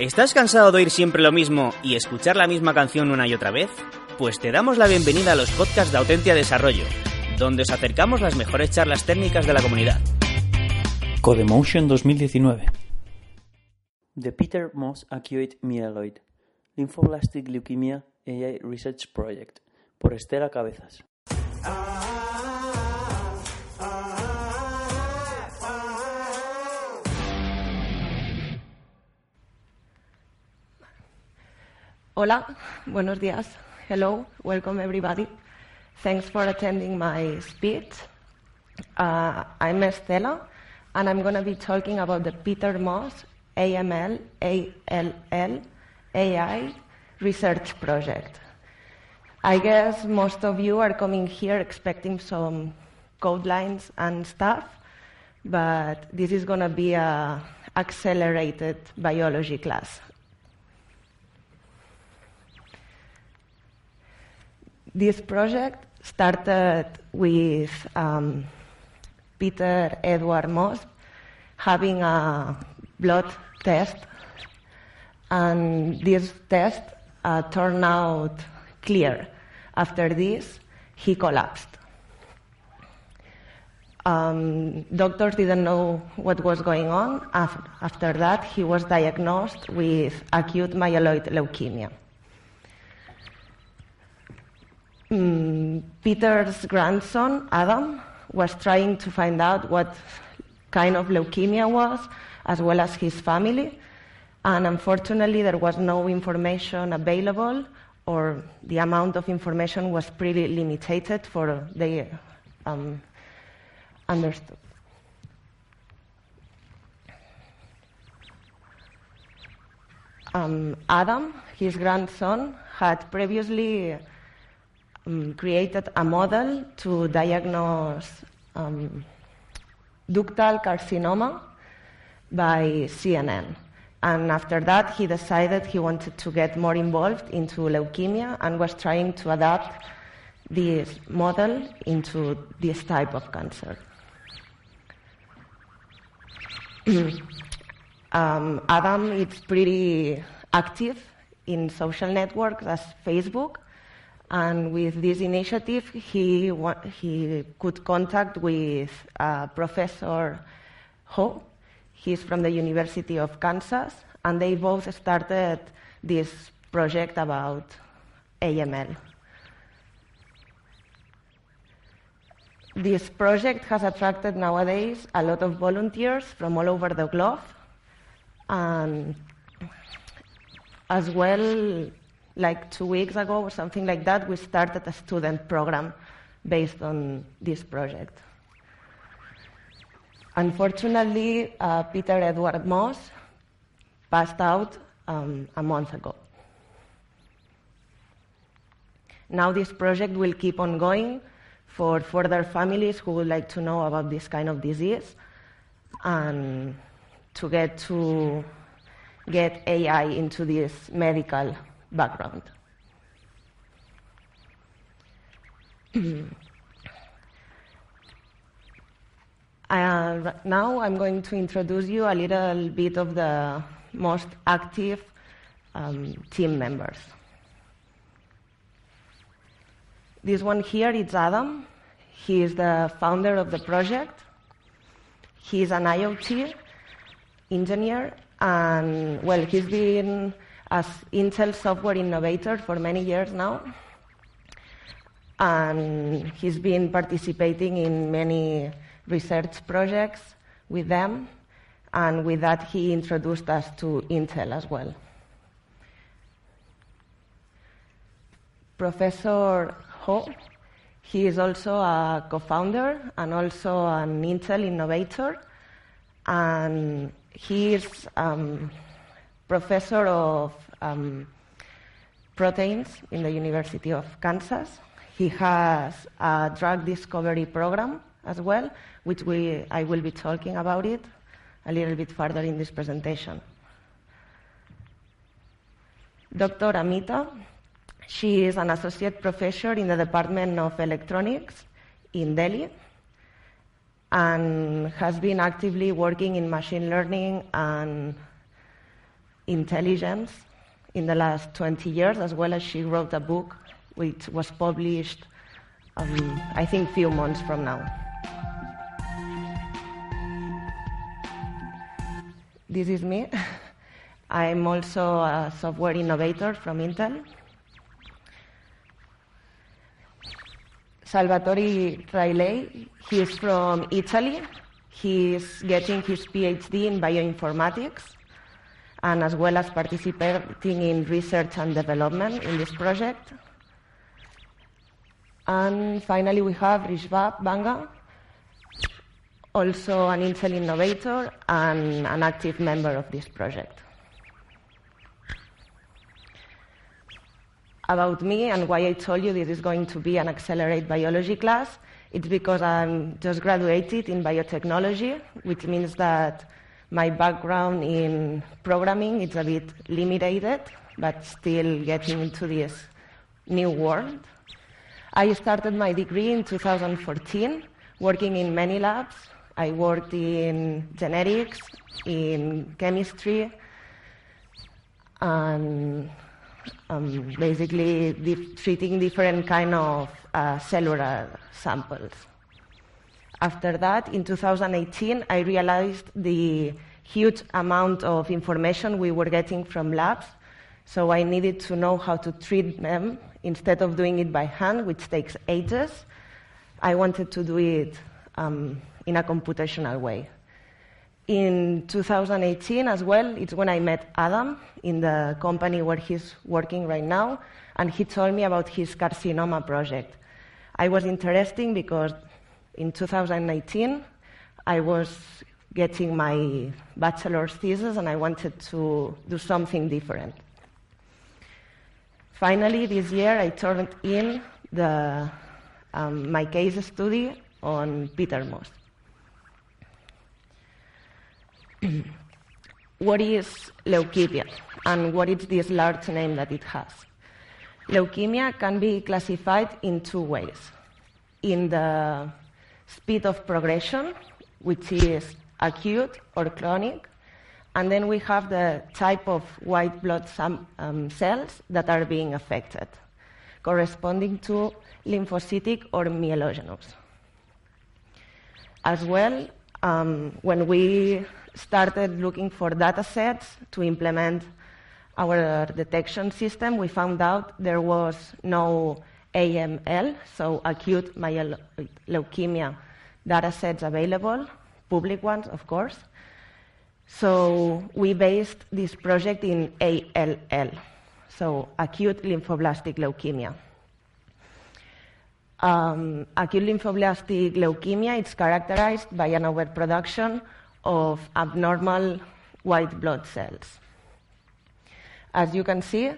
¿Estás cansado de oír siempre lo mismo y escuchar la misma canción una y otra vez? Pues te damos la bienvenida a los podcasts de Autentia Desarrollo, donde os acercamos las mejores charlas técnicas de la comunidad. Codemotion 2019 The Peter Moss Acute Myeloid Lymphoblastic Leukemia AI Research Project por Estela Cabezas. Hola, buenos días. Hello, welcome everybody. Thanks for attending my speech. Uh, I'm Estela, and I'm going to be talking about the Peter Moss AML ALL AI research project. I guess most of you are coming here expecting some code lines and stuff, but this is going to be a accelerated biology class. This project started with um, Peter Edward Moss having a blood test, and this test uh, turned out clear. After this, he collapsed. Um, doctors didn't know what was going on. After that, he was diagnosed with acute myeloid leukemia. Peter's grandson, Adam, was trying to find out what kind of leukemia was, as well as his family. And unfortunately, there was no information available, or the amount of information was pretty limited for the um, understood. Um, Adam, his grandson, had previously um, created a model to diagnose um, ductal carcinoma by CNN. And after that, he decided he wanted to get more involved into leukemia and was trying to adapt this model into this type of cancer. um, Adam is pretty active in social networks as Facebook, and with this initiative, he, he could contact with uh, Professor Ho. He's from the University of Kansas, and they both started this project about AML. This project has attracted nowadays a lot of volunteers from all over the globe, and as well like two weeks ago or something like that, we started a student program based on this project. Unfortunately, uh, Peter Edward Moss passed out um, a month ago. Now, this project will keep on going for further families who would like to know about this kind of disease and to get to get AI into this medical background. uh, now I'm going to introduce you a little bit of the most active um, team members. This one here is Adam. He is the founder of the project. He is an IoT engineer, and well, he's been as Intel software innovator for many years now. And he's been participating in many research projects with them. And with that, he introduced us to Intel as well. Professor Ho, he is also a co founder and also an Intel innovator. And he is um, professor of um, proteins in the University of Kansas. He has a drug discovery program as well, which we, I will be talking about it a little bit further in this presentation. Dr. Amita, she is an associate professor in the Department of Electronics in Delhi and has been actively working in machine learning and intelligence in the last 20 years, as well as she wrote a book which was published, um, I think, few months from now. This is me. I'm also a software innovator from Intel. Salvatore Raieli, he is from Italy. He is getting his PhD in bioinformatics and as well as participating in research and development in this project. And finally, we have Rishabh Banga, also an Intel innovator and an active member of this project. About me and why I told you this is going to be an accelerate biology class, it's because I'm just graduated in biotechnology, which means that my background in programming is a bit limited, but still getting into this new world. I started my degree in 2014, working in many labs. I worked in genetics, in chemistry, and um, basically treating different kind of uh, cellular samples. After that, in 2018, I realized the huge amount of information we were getting from labs, so I needed to know how to treat them instead of doing it by hand, which takes ages. I wanted to do it um, in a computational way. In 2018 as well, it's when I met Adam in the company where he's working right now, and he told me about his carcinoma project. I was interested because in 2019 I was getting my bachelor's thesis and I wanted to do something different. Finally, this year I turned in the, um, my case study on Peter Moss. what is leukemia and what is this large name that it has? Leukemia can be classified in two ways. In the speed of progression, which is acute or chronic, and then we have the type of white blood um, cells that are being affected, corresponding to lymphocytic or myelogenous. As well, um, when we started looking for data sets to implement our detection system, we found out there was no AML, so acute myeloid leukemia data sets available, public ones, of course. So we based this project in ALL, so acute lymphoblastic leukemia. Um, acute lymphoblastic leukemia is characterized by an overproduction of abnormal white blood cells. As you can see,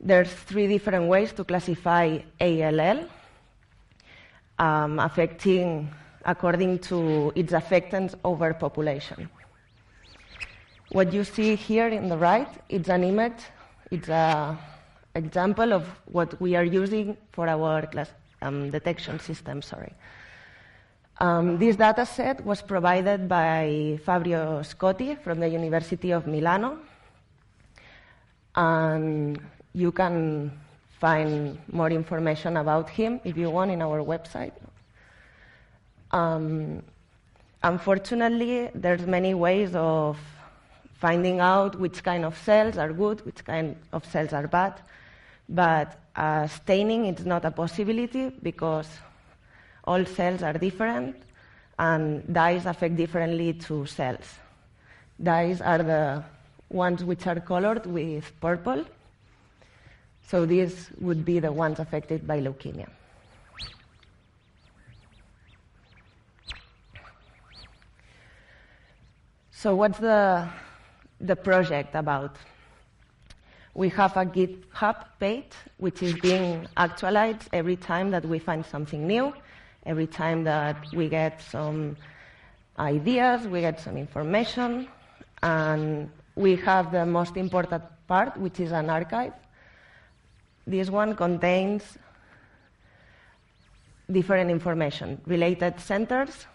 there's three different ways to classify ALL, um, affecting according to its affectance over population. What you see here in the right, it's an image, it's an example of what we are using for our class, um, detection system, sorry. Um, this data set was provided by Fabio Scotti from the University of Milano. And you can find more information about him if you want in our website. Um, unfortunately, there's many ways of finding out which kind of cells are good, which kind of cells are bad. But uh, staining is not a possibility because all cells are different, and dyes affect differently to cells. Dyes are the ones which are colored with purple, so these would be the ones affected by leukemia. So, what's the, the project about? We have a GitHub page which is being actualized every time that we find something new every time that we get some ideas, we get some information, and we have the most important part, which is an archive. This one contains different information, related centers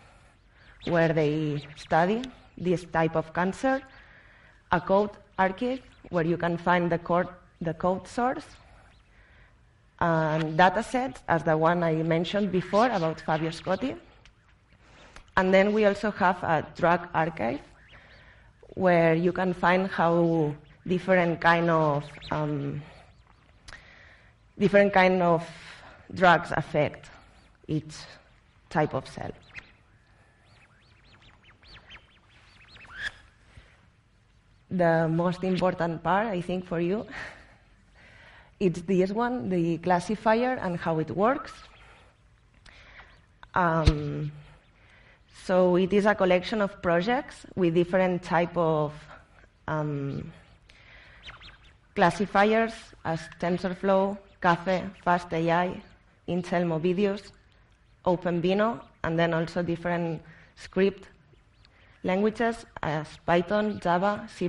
where they study this type of cancer, a code archive where you can find the code, the code source. And datasets as the one I mentioned before about Fabio Scotti. And then we also have a drug archive where you can find how different kind of um, different kind of drugs affect each type of cell. The most important part, I think, for you, it's this one, the classifier and how it works. Um, so it is a collection of projects with different type of um, classifiers as TensorFlow, Caffe, FastAI, Intel Movidius, OpenVINO, and then also different script languages as Python, Java, C++,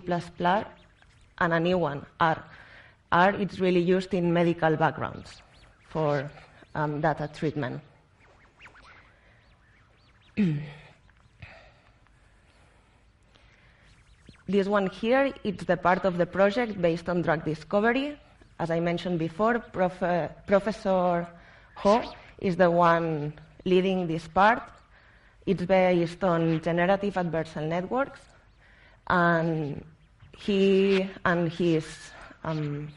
and a new one, R. R is really used in medical backgrounds for um, data treatment. this one here, it's the part of the project based on drug discovery. As I mentioned before, Prof, uh, Professor Ho is the one leading this part. It's based on generative adversarial networks, and he and his um,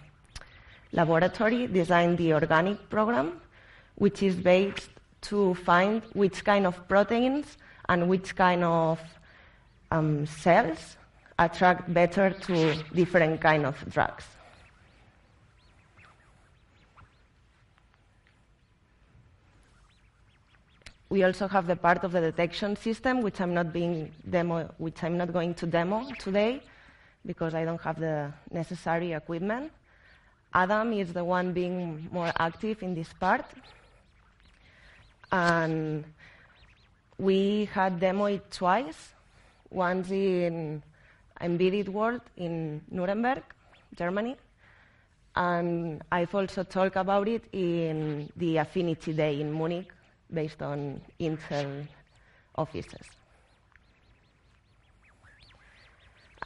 laboratory designed the organic program, which is based to find which kind of proteins and which kind of um, cells attract better to different kind of drugs. We also have the part of the detection system, which I'm not being demo, which I'm not going to demo today, because I don't have the necessary equipment. Adam is the one being more active in this part, and we had demoed it twice, once in Embedded World in Nuremberg, Germany, and I've also talked about it in the Affinity Day in Munich, based on Intel offices.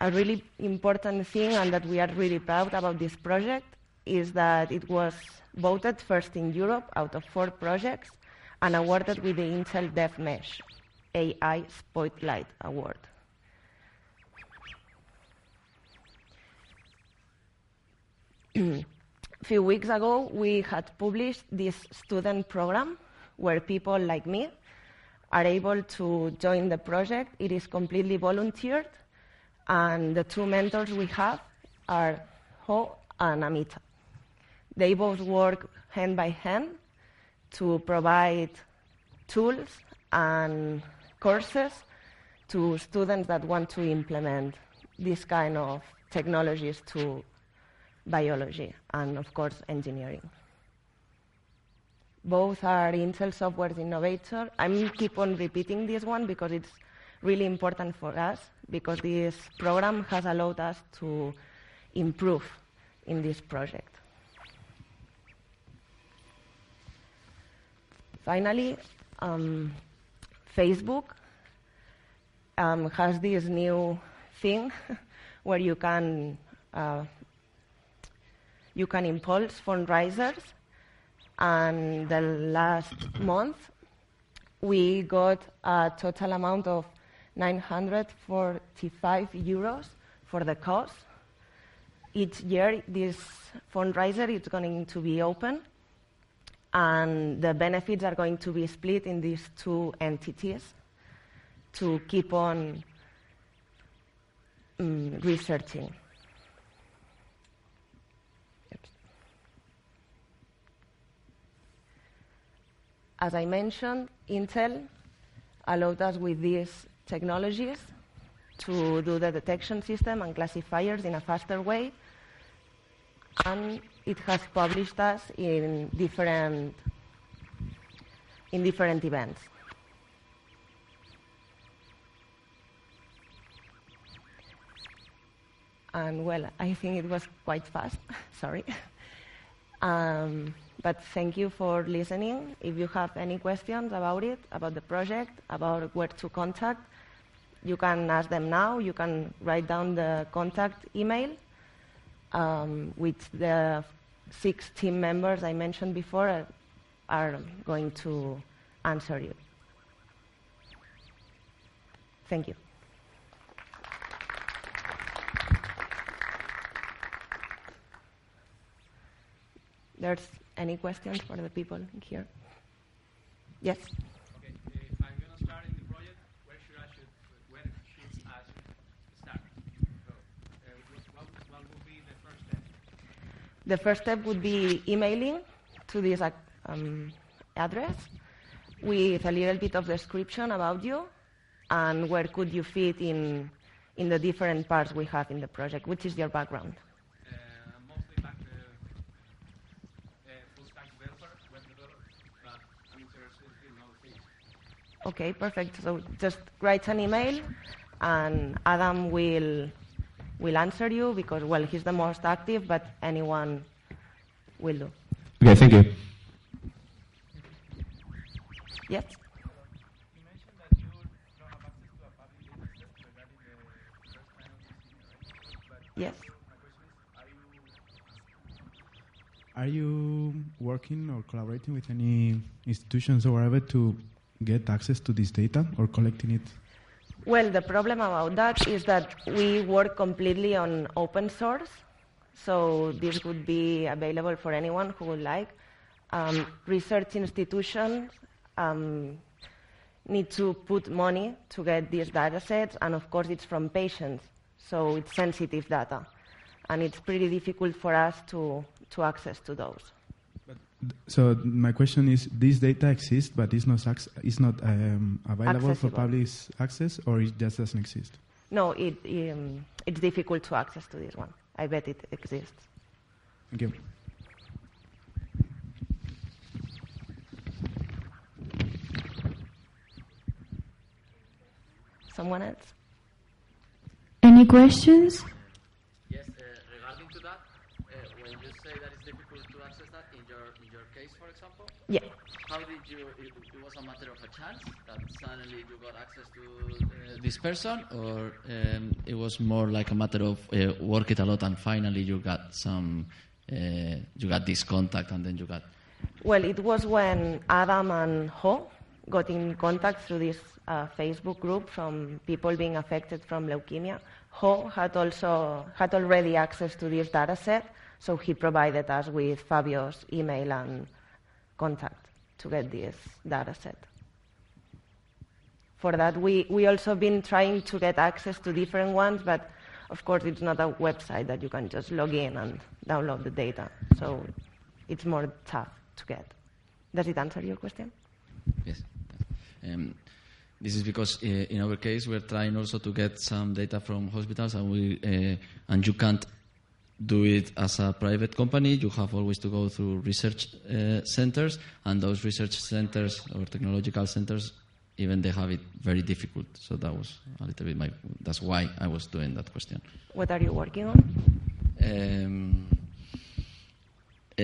A really important thing, and that we are really proud about this project, is that it was voted first in Europe out of four projects and awarded with the Intel DevMesh AI Spotlight Award. A few weeks ago, we had published this student program where people like me are able to join the project. It is completely volunteered, and the two mentors we have are Ho and Amita. They both work hand by hand to provide tools and courses to students that want to implement this kind of technologies to biology and, of course, engineering. Both are Intel Software Innovator. I'm keep on repeating this one because it's really important for us because this program has allowed us to improve in this project. Finally, um, Facebook um, has this new thing where you can uh, you can impulse fundraisers, and the last month we got a total amount of 945 euros for the cause. Each year, this fundraiser is going to be open, and the benefits are going to be split in these two entities to keep on um, researching. As I mentioned, Intel allowed us with these technologies to do the detection system and classifiers in a faster way, and it has published us in different in different events. And well, I think it was quite fast. Sorry. Um, but thank you for listening. If you have any questions about it, about the project, about where to contact, you can ask them now. You can write down the contact email, um, which the six team members I mentioned before are, are going to answer you. Thank you. There's any questions for the people here? Yes. Okay, if I'm gonna start in the project, where should I should where should I start? So, uh, what, what would be the first step? The first step would be emailing to this um, address with a little bit of description about you and where could you fit in in the different parts we have in the project. Which is your background? Uh, mostly back to uh, full stack developer, web developer, but I'm interested in other things. Okay, perfect. So just write an email, and Adam will will answer you because well he's the most active, but anyone will do. Okay, thank you. Yes. You mentioned that you don't have access to a public data set regarding the first kind of senior, right? But Yes. my question is, Are you working or collaborating with any institutions or whatever to get access to this data or collecting it? Well, the problem about that is that we work completely on open source, so this would be available for anyone who would like. Um, research institutions um, need to put money to get these data sets, and of course, it's from patients, so it's sensitive data, and it's pretty difficult for us to, to access to those. So my question is: This data exists, but it's not it's not um, available Accessible. for public access, or it just doesn't exist? No, it, um, it's difficult to access to this one. I bet it exists. Thank you. Someone else? Any questions? Yes, uh, regarding to that, uh, when you say that it's difficult to access that, in your in your case, for example, Yeah. how did you? It, it was a matter of a chance that suddenly you got access to uh, this person, or um, it was more like a matter of uh, work it a lot and finally you got some, uh, you got this contact and then you got. Well, it was when Adam and Ho got in contact through this uh, Facebook group from people being affected from leukemia. Ho had also had already access to this data set, so he provided us with Fabio's email and contact to get this data set. For that, we, we also been trying to get access to different ones, but of course it's not a website that you can just log in and download the data. So it's more tough to get. Does it answer your question? Yes. Um, this is because uh, in our case we're trying also to get some data from hospitals, and we uh, and you can't do it as a private company. You have always to go through research uh, centers, and those research centers or technological centers, even they have it very difficult. So that was a little bit my. That's why I was doing that question. What are you working on? Um, uh,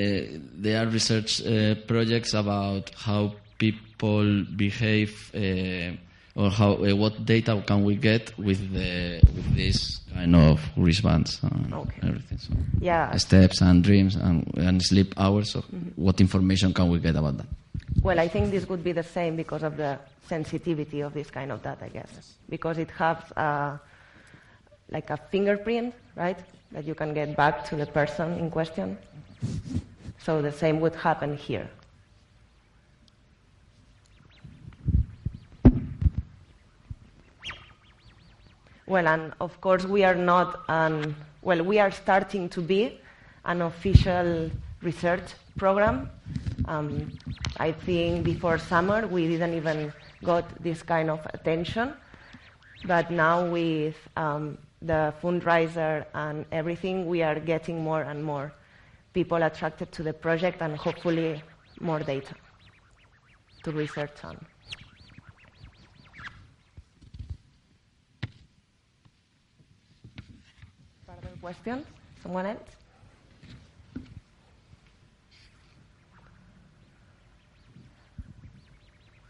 there are research uh, projects about how people behave uh, or how uh, what data can we get with the with this kind of wristbands and Okay. everything. So Yeah. steps and dreams and, and sleep hours. So what information can we get about that? Well, I think this would be the same because of the sensitivity of this kind of data, I guess. Because it has uh, like a fingerprint, right, that you can get back to the person in question. So the same would happen here. Well, and of course, we are not, an, well, we are starting to be an official research program. Um, I think before summer we didn't even got this kind of attention, but now with um, the fundraiser and everything, we are getting more and more people attracted to the project and hopefully more data to research on. Further questions? Someone else?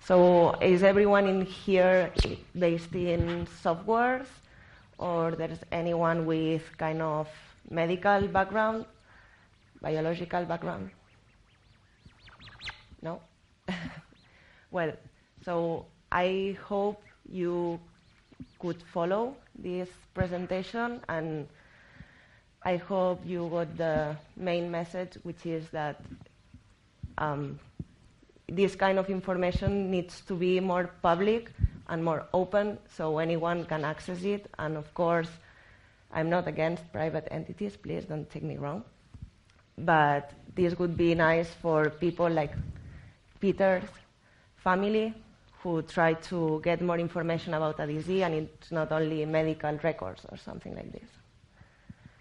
So is everyone in here based in softwares, or there's anyone with kind of medical background, biological background? No? well, so I hope you could follow this presentation and I hope you got the main message, which is that um, this kind of information needs to be more public and more open so anyone can access it. And of course, I'm not against private entities, please don't take me wrong. But this would be nice for people like Peter's family who try to get more information about a disease and it's not only medical records or something like this.